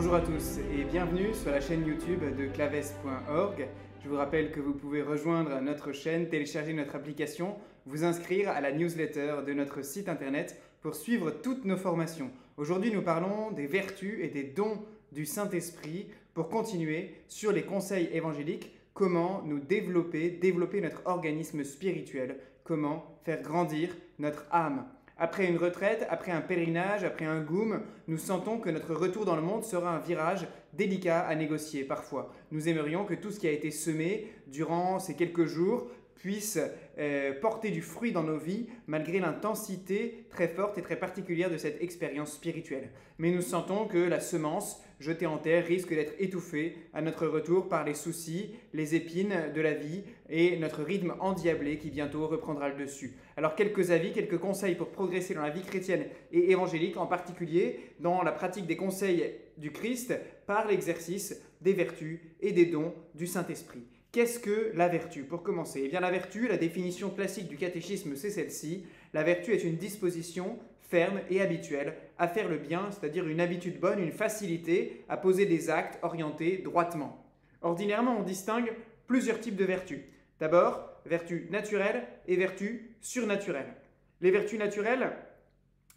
Bonjour à tous et bienvenue sur la chaîne YouTube de claves.org. Je vous rappelle que vous pouvez rejoindre notre chaîne, télécharger notre application, vous inscrire à la newsletter de notre site internet pour suivre toutes nos formations. Aujourd'hui, nous parlons des vertus et des dons du Saint-Esprit pour continuer sur les conseils évangéliques, comment nous développer, développer notre organisme spirituel, comment faire grandir notre âme. Après une retraite, après un pèlerinage, après un goum, nous sentons que notre retour dans le monde sera un virage délicat à négocier parfois. Nous aimerions que tout ce qui a été semé durant ces quelques jours puisse euh, porter du fruit dans nos vies malgré l'intensité très forte et très particulière de cette expérience spirituelle. Mais nous sentons que la semence jetée en terre risque d'être étouffée à notre retour par les soucis, les épines de la vie et notre rythme endiablé qui bientôt reprendra le dessus. Alors quelques avis, quelques conseils pour progresser dans la vie chrétienne et évangélique, en particulier dans la pratique des conseils du Christ par l'exercice des vertus et des dons du Saint-Esprit. Qu'est-ce que la vertu? Pour commencer, eh bien la vertu, la définition classique du catéchisme, c'est celle-ci. La vertu est une disposition ferme et habituelle à faire le bien, c'est-à-dire une habitude bonne, une facilité à poser des actes orientés droitement. Ordinairement, on distingue plusieurs types de vertus. D'abord, vertus naturelles et vertus surnaturelles. Les vertus naturelles,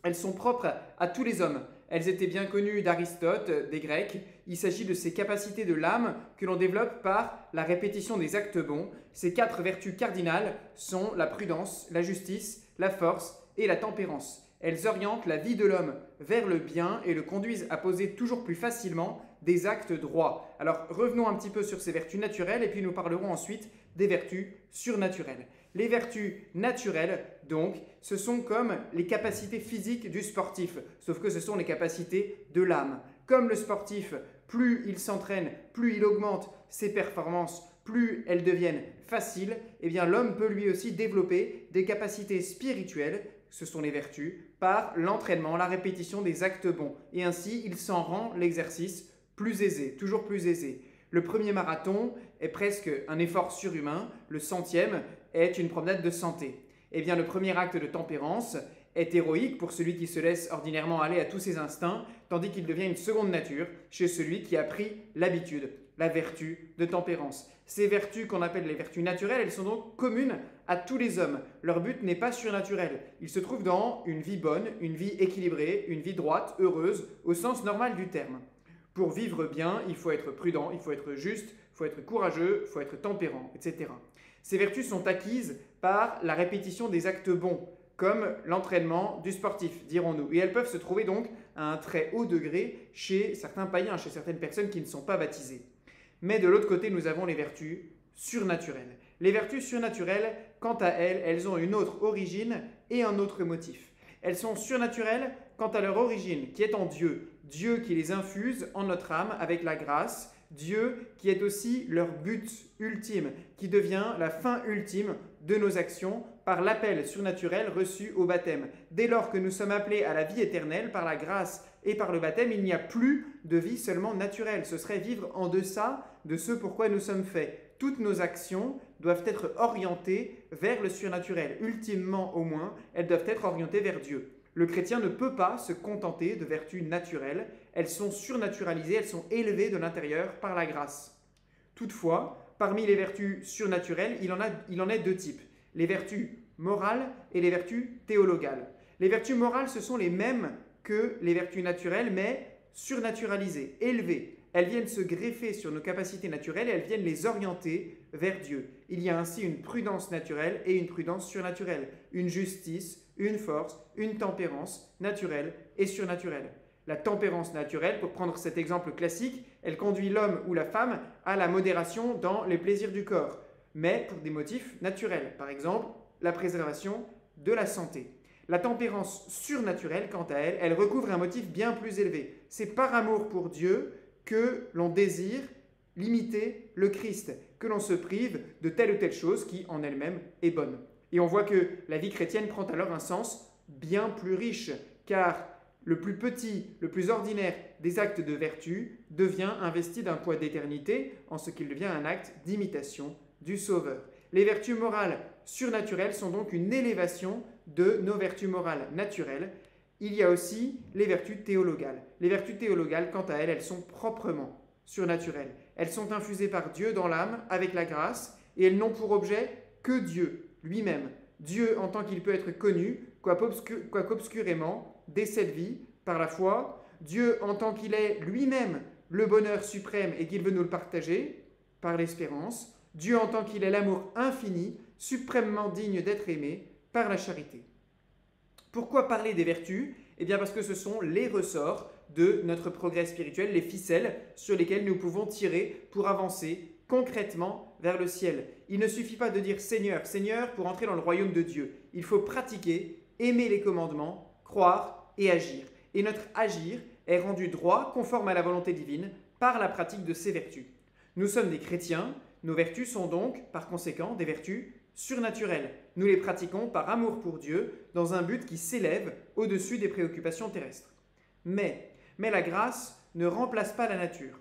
elles sont propres à tous les hommes. Elles étaient bien connues d'Aristote, des Grecs. Il s'agit de ces capacités de l'âme que l'on développe par la répétition des actes bons. Ces quatre vertus cardinales sont la prudence, la justice, la force et la tempérance. Elles orientent la vie de l'homme vers le bien et le conduisent à poser toujours plus facilement des actes droits. Alors revenons un petit peu sur ces vertus naturelles et puis nous parlerons ensuite des vertus surnaturelles. Les vertus naturelles, donc, ce sont comme les capacités physiques du sportif, sauf que ce sont les capacités de l'âme. Comme le sportif, plus il s'entraîne, plus il augmente ses performances, plus elles deviennent faciles, eh bien l'homme peut lui aussi développer des capacités spirituelles, ce sont les vertus, par l'entraînement, la répétition des actes bons. Et ainsi, il s'en rend l'exercice plus aisé, toujours plus aisé. Le premier marathon est presque un effort surhumain, le centième est une promenade de santé. Eh bien, le premier acte de tempérance est héroïque pour celui qui se laisse ordinairement aller à tous ses instincts, tandis qu'il devient une seconde nature chez celui qui a pris l'habitude, la vertu de tempérance. Ces vertus qu'on appelle les vertus naturelles, elles sont donc communes à tous les hommes. Leur but n'est pas surnaturel. Il se trouve dans une vie bonne, une vie équilibrée, une vie droite, heureuse, au sens normal du terme. Pour vivre bien, il faut être prudent, il faut être juste, il faut être courageux, il faut être tempérant, etc. Ces vertus sont acquises par la répétition des actes bons, comme l'entraînement du sportif, dirons-nous. Et elles peuvent se trouver donc à un très haut degré chez certains païens, chez certaines personnes qui ne sont pas baptisées. Mais de l'autre côté, nous avons les vertus surnaturelles. Les vertus surnaturelles, quant à elles, elles ont une autre origine et un autre motif. Elles sont surnaturelles quant à leur origine, qui est en Dieu. Dieu qui les infuse en notre âme avec la grâce Dieu qui est aussi leur but ultime, qui devient la fin ultime de nos actions par l'appel surnaturel reçu au baptême. Dès lors que nous sommes appelés à la vie éternelle par la grâce et par le baptême, il n'y a plus de vie seulement naturelle. Ce serait vivre en deçà de ce pourquoi nous sommes faits. Toutes nos actions doivent être orientées vers le surnaturel. Ultimement au moins, elles doivent être orientées vers Dieu. Le chrétien ne peut pas se contenter de vertus naturelles, elles sont surnaturalisées, elles sont élevées de l'intérieur par la grâce. Toutefois, parmi les vertus surnaturelles, il en, a, il en est deux types, les vertus morales et les vertus théologales. Les vertus morales, ce sont les mêmes que les vertus naturelles, mais surnaturalisées, élevées. Elles viennent se greffer sur nos capacités naturelles et elles viennent les orienter vers Dieu. Il y a ainsi une prudence naturelle et une prudence surnaturelle, une justice, une force, une tempérance naturelle et surnaturelle. La tempérance naturelle, pour prendre cet exemple classique, elle conduit l'homme ou la femme à la modération dans les plaisirs du corps, mais pour des motifs naturels, par exemple la préservation de la santé. La tempérance surnaturelle, quant à elle, elle recouvre un motif bien plus élevé. C'est par amour pour Dieu que l'on désire limiter le Christ, que l'on se prive de telle ou telle chose qui en elle-même est bonne. Et on voit que la vie chrétienne prend alors un sens bien plus riche, car le plus petit, le plus ordinaire des actes de vertu devient investi d'un poids d'éternité en ce qu'il devient un acte d'imitation du Sauveur. Les vertus morales surnaturelles sont donc une élévation de nos vertus morales naturelles il y a aussi les vertus théologales. Les vertus théologales, quant à elles, elles sont proprement surnaturelles. Elles sont infusées par Dieu dans l'âme avec la grâce et elles n'ont pour objet que Dieu lui-même. Dieu en tant qu'il peut être connu, quoiqu'obscurément, dès cette vie, par la foi. Dieu en tant qu'il est lui-même le bonheur suprême et qu'il veut nous le partager, par l'espérance. Dieu en tant qu'il est l'amour infini, suprêmement digne d'être aimé, par la charité. Pourquoi parler des vertus? Eh bien parce que ce sont les ressorts de notre progrès spirituel, les ficelles sur lesquelles nous pouvons tirer pour avancer concrètement vers le ciel. Il ne suffit pas de dire Seigneur, Seigneur pour entrer dans le royaume de Dieu. Il faut pratiquer, aimer les commandements, croire et agir. Et notre agir est rendu droit, conforme à la volonté divine, par la pratique de ces vertus. Nous sommes des chrétiens, nos vertus sont donc, par conséquent, des vertus surnaturelles. Nous les pratiquons par amour pour Dieu, dans un but qui s'élève au-dessus des préoccupations terrestres. Mais, mais la grâce ne remplace pas la nature.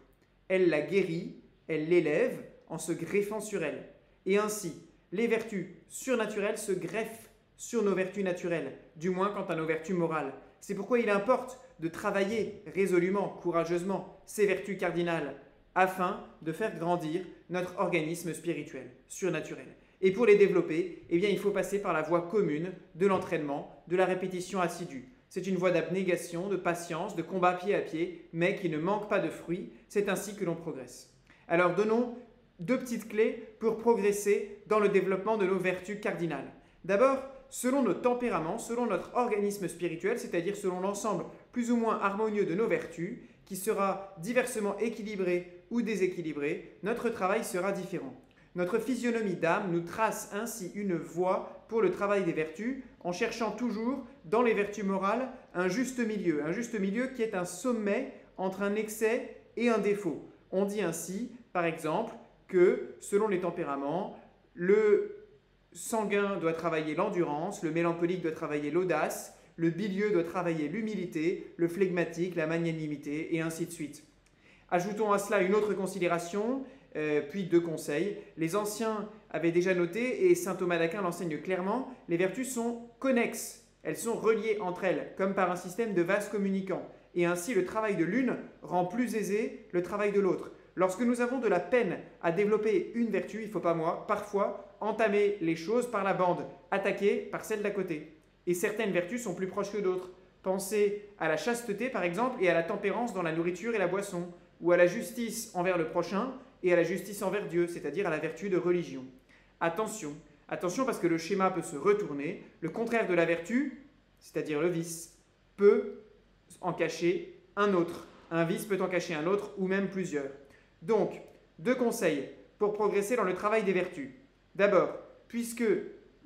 Elle la guérit, elle l'élève en se greffant sur elle. Et ainsi, les vertus surnaturelles se greffent sur nos vertus naturelles, du moins quant à nos vertus morales. C'est pourquoi il importe de travailler résolument, courageusement ces vertus cardinales, afin de faire grandir notre organisme spirituel, surnaturel. Et pour les développer, eh il faut passer par la voie commune de l'entraînement, de la répétition assidue. C'est une voie d'abnégation, de patience, de combat pied à pied, mais qui ne manque pas de fruits. C'est ainsi que l'on progresse. Alors donnons deux petites clés pour progresser dans le développement de nos vertus cardinales. D'abord, selon nos tempéraments, selon notre organisme spirituel, c'est-à-dire selon l'ensemble plus ou moins harmonieux de nos vertus, sera diversement équilibré ou déséquilibré, notre travail sera différent. Notre physionomie d'âme nous trace ainsi une voie pour le travail des vertus, en cherchant toujours, dans les vertus morales, un juste milieu, un juste milieu qui est un sommet entre un excès et un défaut. On dit ainsi, par exemple, que selon les tempéraments, le sanguin doit travailler l'endurance, le mélancolique doit travailler l'audace, le bilieux doit travailler l'humilité, le flegmatique la magnanimité, et ainsi de suite. Ajoutons à cela une autre considération, euh, puis deux conseils. Les anciens avaient déjà noté, et saint Thomas d'Aquin l'enseigne clairement, les vertus sont connexes, elles sont reliées entre elles, comme par un système de vases communicants. Et ainsi, le travail de l'une rend plus aisé le travail de l'autre. Lorsque nous avons de la peine à développer une vertu, il ne faut pas moi, parfois entamer les choses par la bande, attaquer par celle d'à côté. Et certaines vertus sont plus proches que d'autres. Pensez à la chasteté par exemple et à la tempérance dans la nourriture et la boisson, ou à la justice envers le prochain et à la justice envers Dieu, c'est-à-dire à la vertu de religion. Attention, attention parce que le schéma peut se retourner, le contraire de la vertu, c'est-à-dire le vice, peut en cacher un autre. Un vice peut en cacher un autre ou même plusieurs. Donc, deux conseils pour progresser dans le travail des vertus. D'abord, puisque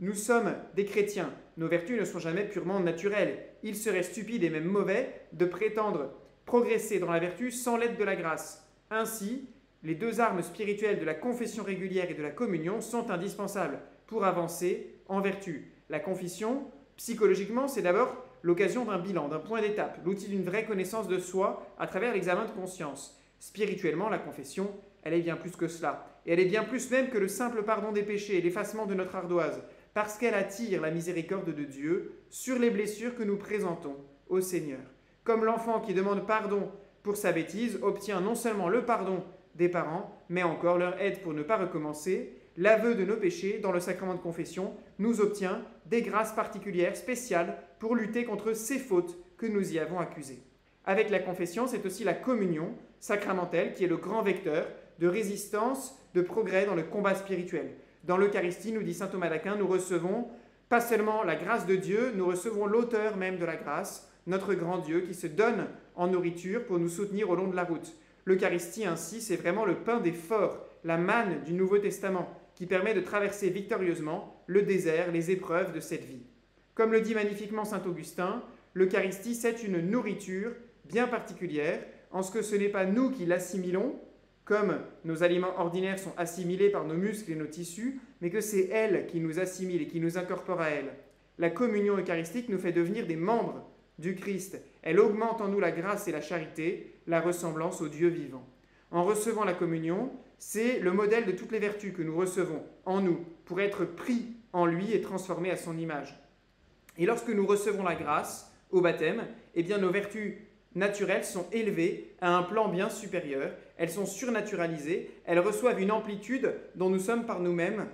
nous sommes des chrétiens, nos vertus ne sont jamais purement naturelles. Il serait stupide et même mauvais de prétendre progresser dans la vertu sans l'aide de la grâce. Ainsi, les deux armes spirituelles de la confession régulière et de la communion sont indispensables pour avancer en vertu. La confession, psychologiquement, c'est d'abord l'occasion d'un bilan, d'un point d'étape, l'outil d'une vraie connaissance de soi à travers l'examen de conscience. Spirituellement, la confession, elle est bien plus que cela. Et elle est bien plus même que le simple pardon des péchés et l'effacement de notre ardoise, parce qu'elle attire la miséricorde de Dieu sur les blessures que nous présentons au Seigneur. Comme l'enfant qui demande pardon pour sa bêtise obtient non seulement le pardon des parents, mais encore leur aide pour ne pas recommencer, l'aveu de nos péchés dans le sacrement de confession nous obtient des grâces particulières, spéciales, pour lutter contre ces fautes que nous y avons accusées. Avec la confession, c'est aussi la communion sacramentelle qui est le grand vecteur de résistance, de progrès dans le combat spirituel. Dans l'Eucharistie, nous dit saint Thomas d'Aquin, nous recevons pas seulement la grâce de Dieu, nous recevons l'auteur même de la grâce, notre grand Dieu, qui se donne en nourriture pour nous soutenir au long de la route. L'Eucharistie, ainsi, c'est vraiment le pain des forts, la manne du Nouveau Testament, qui permet de traverser victorieusement le désert, les épreuves de cette vie. Comme le dit magnifiquement saint Augustin, l'Eucharistie, c'est une nourriture bien particulière en ce que ce n'est pas nous qui l'assimilons, comme nos aliments ordinaires sont assimilés par nos muscles et nos tissus, mais que c'est elle qui nous assimile et qui nous incorpore à elle. La communion eucharistique nous fait devenir des membres du Christ. Elle augmente en nous la grâce et la charité, la ressemblance au Dieu vivant. En recevant la communion, c'est le modèle de toutes les vertus que nous recevons en nous pour être pris en lui et transformés à son image. Et lorsque nous recevons la grâce, au baptême, eh bien nos vertus naturelles sont élevées à un plan bien supérieur, elles sont surnaturalisées, elles reçoivent une amplitude dont nous sommes par nous-mêmes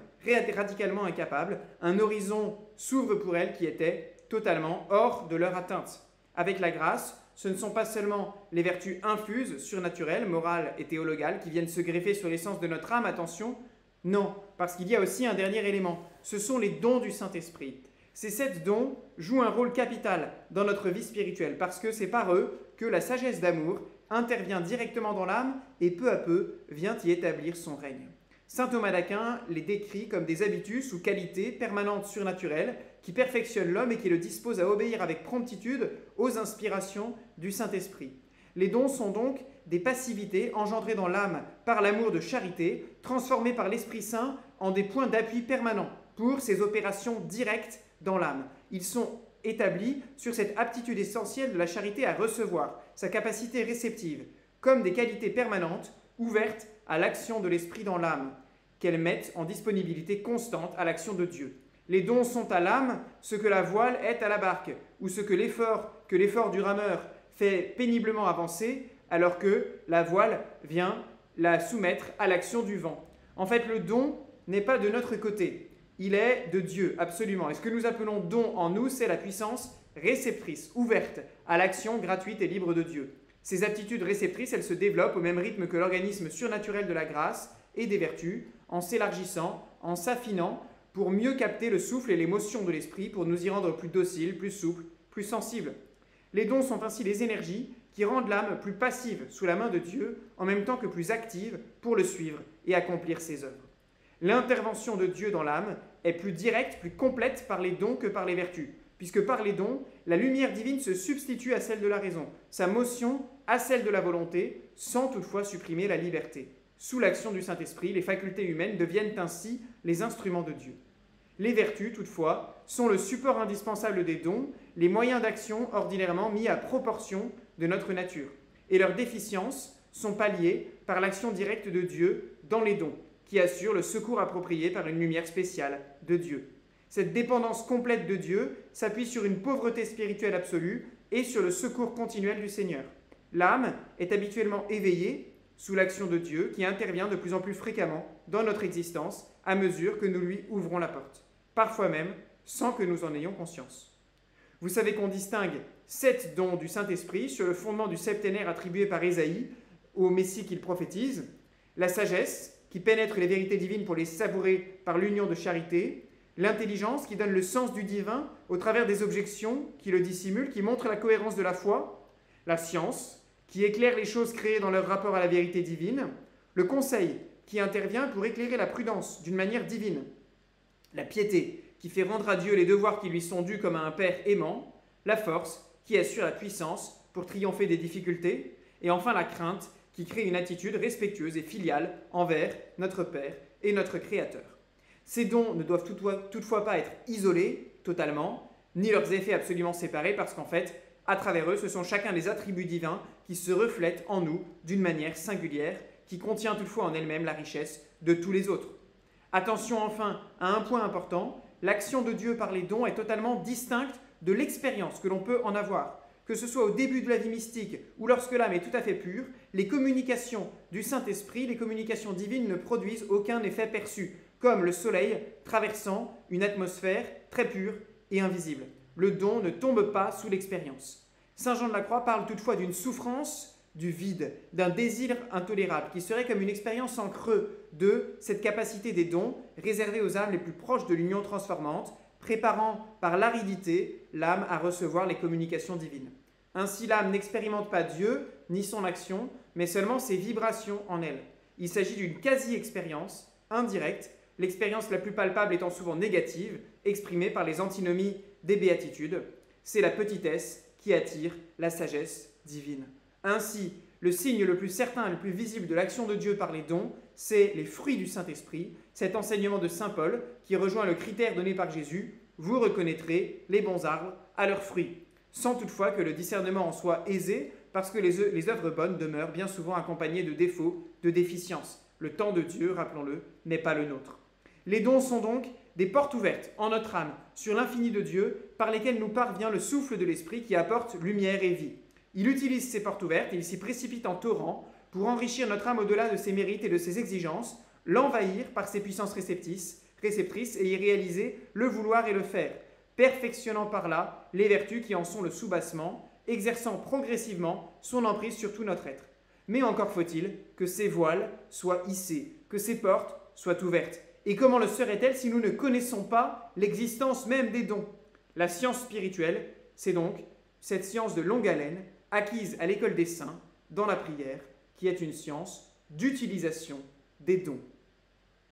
radicalement incapables, un horizon s'ouvre pour elles qui était totalement hors de leur atteinte. Avec la grâce, ce ne sont pas seulement les vertus infuses, surnaturelles, morales et théologales qui viennent se greffer sur l'essence de notre âme, attention, non, parce qu'il y a aussi un dernier élément, ce sont les dons du Saint-Esprit. Ces sept dons jouent un rôle capital dans notre vie spirituelle, parce que c'est par eux que la sagesse d'amour intervient directement dans l'âme et peu à peu vient y établir son règne. Saint Thomas d'Aquin les décrit comme des habitus ou qualités permanentes surnaturelles qui perfectionnent l'homme et qui le disposent à obéir avec promptitude aux inspirations du Saint-Esprit. Les dons sont donc des passivités engendrées dans l'âme par l'amour de charité, transformées par l'Esprit Saint en des points d'appui permanents pour ces opérations directes dans l'âme. Ils sont établis sur cette aptitude essentielle de la charité à recevoir, sa capacité réceptive, comme des qualités permanentes ouvertes à l'action de l'Esprit dans l'âme, qu'elles mettent en disponibilité constante à l'action de Dieu. Les dons sont à l'âme ce que la voile est à la barque, ou ce que l'effort que l'effort du rameur fait péniblement avancer, alors que la voile vient la soumettre à l'action du vent. En fait, le don n'est pas de notre côté, il est de Dieu, absolument. Et ce que nous appelons don en nous, c'est la puissance réceptrice, ouverte à l'action gratuite et libre de Dieu. Ces aptitudes réceptrices, elles se développent au même rythme que l'organisme surnaturel de la grâce et des vertus, en s'élargissant, en s'affinant, pour mieux capter le souffle et l'émotion de l'esprit, pour nous y rendre plus dociles, plus souples, plus sensibles. Les dons sont ainsi les énergies qui rendent l'âme plus passive sous la main de Dieu, en même temps que plus active pour le suivre et accomplir ses œuvres. L'intervention de Dieu dans l'âme est plus directe, plus complète par les dons que par les vertus puisque par les dons, la lumière divine se substitue à celle de la raison, sa motion à celle de la volonté, sans toutefois supprimer la liberté. Sous l'action du Saint-Esprit, les facultés humaines deviennent ainsi les instruments de Dieu. Les vertus, toutefois, sont le support indispensable des dons, les moyens d'action ordinairement mis à proportion de notre nature, et leurs déficiences sont palliées par l'action directe de Dieu dans les dons, qui assure le secours approprié par une lumière spéciale de Dieu. Cette dépendance complète de Dieu s'appuie sur une pauvreté spirituelle absolue et sur le secours continuel du Seigneur. L'âme est habituellement éveillée sous l'action de Dieu qui intervient de plus en plus fréquemment dans notre existence à mesure que nous lui ouvrons la porte, parfois même sans que nous en ayons conscience. Vous savez qu'on distingue sept dons du Saint-Esprit sur le fondement du septénaire attribué par Ésaïe au Messie qu'il prophétise, la sagesse qui pénètre les vérités divines pour les savourer par l'union de charité, l'intelligence qui donne le sens du divin au travers des objections qui le dissimulent, qui montrent la cohérence de la foi, la science qui éclaire les choses créées dans leur rapport à la vérité divine, le conseil qui intervient pour éclairer la prudence d'une manière divine, la piété qui fait rendre à Dieu les devoirs qui lui sont dus comme à un Père aimant, la force qui assure la puissance pour triompher des difficultés, et enfin la crainte qui crée une attitude respectueuse et filiale envers notre Père et notre Créateur. Ces dons ne doivent toutefois pas être isolés totalement, ni leurs effets absolument séparés, parce qu'en fait, à travers eux, ce sont chacun des attributs divins qui se reflètent en nous d'une manière singulière, qui contient toutefois en elle-même la richesse de tous les autres. Attention enfin à un point important, l'action de Dieu par les dons est totalement distincte de l'expérience que l'on peut en avoir. Que ce soit au début de la vie mystique ou lorsque l'âme est tout à fait pure, les communications du Saint-Esprit, les communications divines ne produisent aucun effet perçu comme le soleil traversant une atmosphère très pure et invisible. Le don ne tombe pas sous l'expérience. Saint Jean de la Croix parle toutefois d'une souffrance du vide, d'un désir intolérable, qui serait comme une expérience en creux de cette capacité des dons réservée aux âmes les plus proches de l'union transformante, préparant par l'aridité l'âme à recevoir les communications divines. Ainsi l'âme n'expérimente pas Dieu ni son action, mais seulement ses vibrations en elle. Il s'agit d'une quasi-expérience indirecte l'expérience la plus palpable étant souvent négative, exprimée par les antinomies des béatitudes. C'est la petitesse qui attire la sagesse divine. Ainsi, le signe le plus certain et le plus visible de l'action de Dieu par les dons, c'est les fruits du Saint-Esprit, cet enseignement de Saint Paul qui rejoint le critère donné par Jésus, vous reconnaîtrez les bons arbres à leurs fruits, sans toutefois que le discernement en soit aisé, parce que les, les œuvres bonnes demeurent bien souvent accompagnées de défauts, de déficiences. Le temps de Dieu, rappelons-le, n'est pas le nôtre. Les dons sont donc des portes ouvertes en notre âme sur l'infini de Dieu par lesquelles nous parvient le souffle de l'Esprit qui apporte lumière et vie. Il utilise ces portes ouvertes et il s'y précipite en torrent pour enrichir notre âme au-delà de ses mérites et de ses exigences, l'envahir par ses puissances réceptrices, réceptrices et y réaliser le vouloir et le faire, perfectionnant par là les vertus qui en sont le soubassement, exerçant progressivement son emprise sur tout notre être. Mais encore faut-il que ces voiles soient hissés, que ces portes soient ouvertes. Et comment le serait-elle si nous ne connaissons pas l'existence même des dons? La science spirituelle, c'est donc cette science de longue haleine acquise à l'école des saints, dans la prière, qui est une science d'utilisation des dons.